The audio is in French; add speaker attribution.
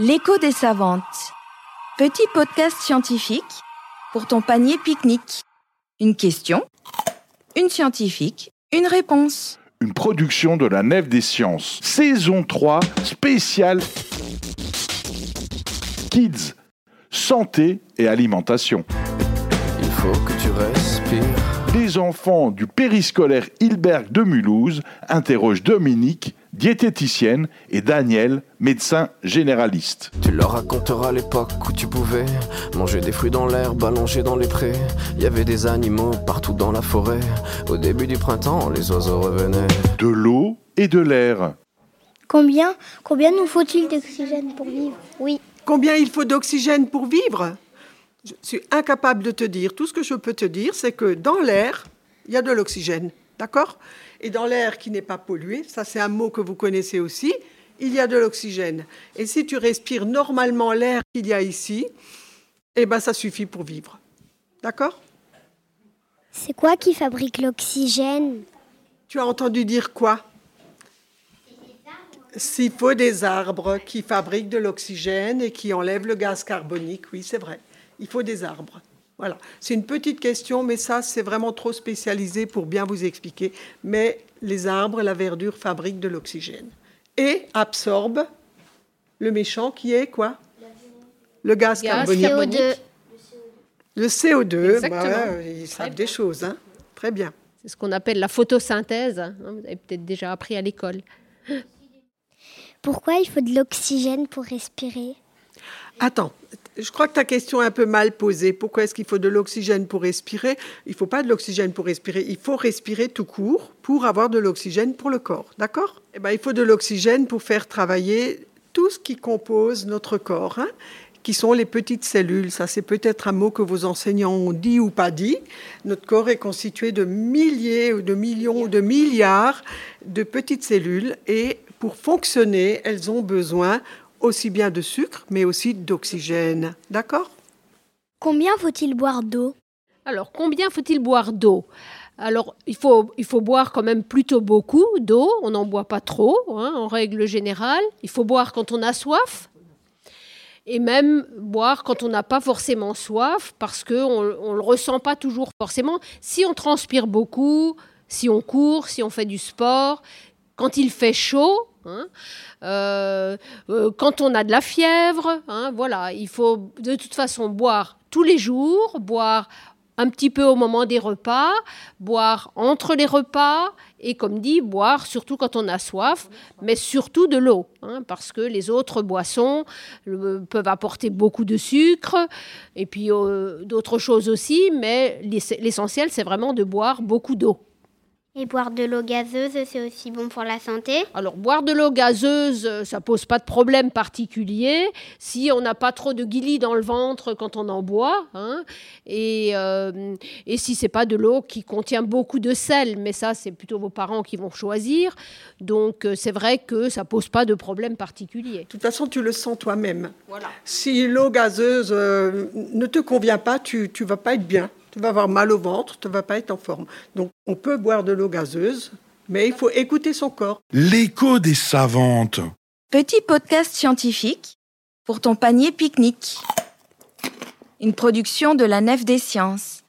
Speaker 1: L'écho des savantes. Petit podcast scientifique pour ton panier pique-nique. Une question, une scientifique, une réponse.
Speaker 2: Une production de la Nef des Sciences. Saison 3, spéciale Kids, santé et alimentation.
Speaker 3: Il faut que tu respires.
Speaker 2: Les enfants du périscolaire Hilberg de Mulhouse interrogent Dominique, diététicienne, et Daniel, médecin généraliste.
Speaker 3: Tu leur raconteras l'époque où tu pouvais manger des fruits dans l'herbe, allonger dans les prés. Il y avait des animaux partout dans la forêt. Au début du printemps, les oiseaux revenaient.
Speaker 2: De l'eau et de l'air.
Speaker 4: Combien, combien nous faut-il d'oxygène pour vivre? Oui.
Speaker 5: Combien il faut d'oxygène pour vivre? Je suis incapable de te dire. Tout ce que je peux te dire, c'est que dans l'air, il y a de l'oxygène. D'accord? Et dans l'air qui n'est pas pollué, ça c'est un mot que vous connaissez aussi, il y a de l'oxygène. Et si tu respires normalement l'air qu'il y a ici, eh ben ça suffit pour vivre. D'accord?
Speaker 4: C'est quoi qui fabrique l'oxygène?
Speaker 5: Tu as entendu dire quoi? S'il faut des arbres qui fabriquent de l'oxygène et qui enlèvent le gaz carbonique, oui, c'est vrai. Il faut des arbres. Voilà. C'est une petite question, mais ça, c'est vraiment trop spécialisé pour bien vous expliquer. Mais les arbres, la verdure fabriquent de l'oxygène et absorbent le méchant qui est quoi? Le gaz,
Speaker 6: Gaz
Speaker 5: carbonique.
Speaker 6: carbonique.
Speaker 5: Le CO2,
Speaker 6: Exactement.
Speaker 5: bah ouais, ils savent des choses. Hein. Très bien.
Speaker 6: C'est ce qu'on appelle la photosynthèse. hein, Vous avez peut-être déjà appris à l'école.
Speaker 4: Pourquoi il faut de l'oxygène pour respirer?
Speaker 5: Attends, je crois que ta question est un peu mal posée. Pourquoi est-ce qu'il faut de l'oxygène pour respirer? Il ne faut pas de l'oxygène pour respirer. Il faut respirer tout court pour avoir de l'oxygène pour le corps. D'accord? Eh ben, Il faut de l'oxygène pour faire travailler tout ce qui compose notre corps, hein, qui sont les petites cellules. Ça, c'est peut-être un mot que vos enseignants ont dit ou pas dit. Notre corps est constitué de milliers ou de millions ou de milliards de petites cellules et pour fonctionner, elles ont besoin aussi bien de sucre, mais aussi d'oxygène. D'accord?
Speaker 4: Combien faut-il boire d'eau?
Speaker 6: Alors, combien faut-il boire d'eau? Alors, il faut, il faut boire quand même plutôt beaucoup d'eau. On n'en boit pas trop, hein, en règle générale. Il faut boire quand on a soif. Et même boire quand on n'a pas forcément soif, parce qu'on ne le ressent pas toujours forcément. Si on transpire beaucoup, si on court, si on fait du sport, quand il fait chaud, hein, euh, euh, quand on a de la fièvre, hein, voilà, il faut de toute façon boire tous les jours, boire un petit peu au moment des repas, boire entre les repas et, comme dit, boire surtout quand on a soif, mais surtout de l'eau, hein, parce que les autres boissons peuvent apporter beaucoup de sucre et puis euh, d'autres choses aussi, mais l'ess- l'essentiel, c'est vraiment de boire beaucoup d'eau.
Speaker 4: Et boire de l'eau gazeuse, c'est aussi bon pour la santé
Speaker 6: Alors, boire de l'eau gazeuse, euh, ça pose pas de problème particulier si on n'a pas trop de guilis dans le ventre quand on en boit. hein. et, euh, et si c'est pas de l'eau qui contient beaucoup de sel, mais ça, c'est plutôt vos parents qui vont choisir. Donc, euh, c'est vrai que ça pose pas de problème particulier.
Speaker 5: De toute façon, tu le sens toi-même.
Speaker 6: Voilà.
Speaker 5: Si l'eau gazeuse euh, ne te convient pas, tu ne vas pas être bien. Tu vas avoir mal au ventre, tu ne vas pas être en forme. Donc, on peut boire de l'eau gazeuse, mais il faut écouter son corps.
Speaker 2: L'écho des savantes.
Speaker 1: Petit podcast scientifique pour ton panier pique-nique. Une production de la Nef des Sciences.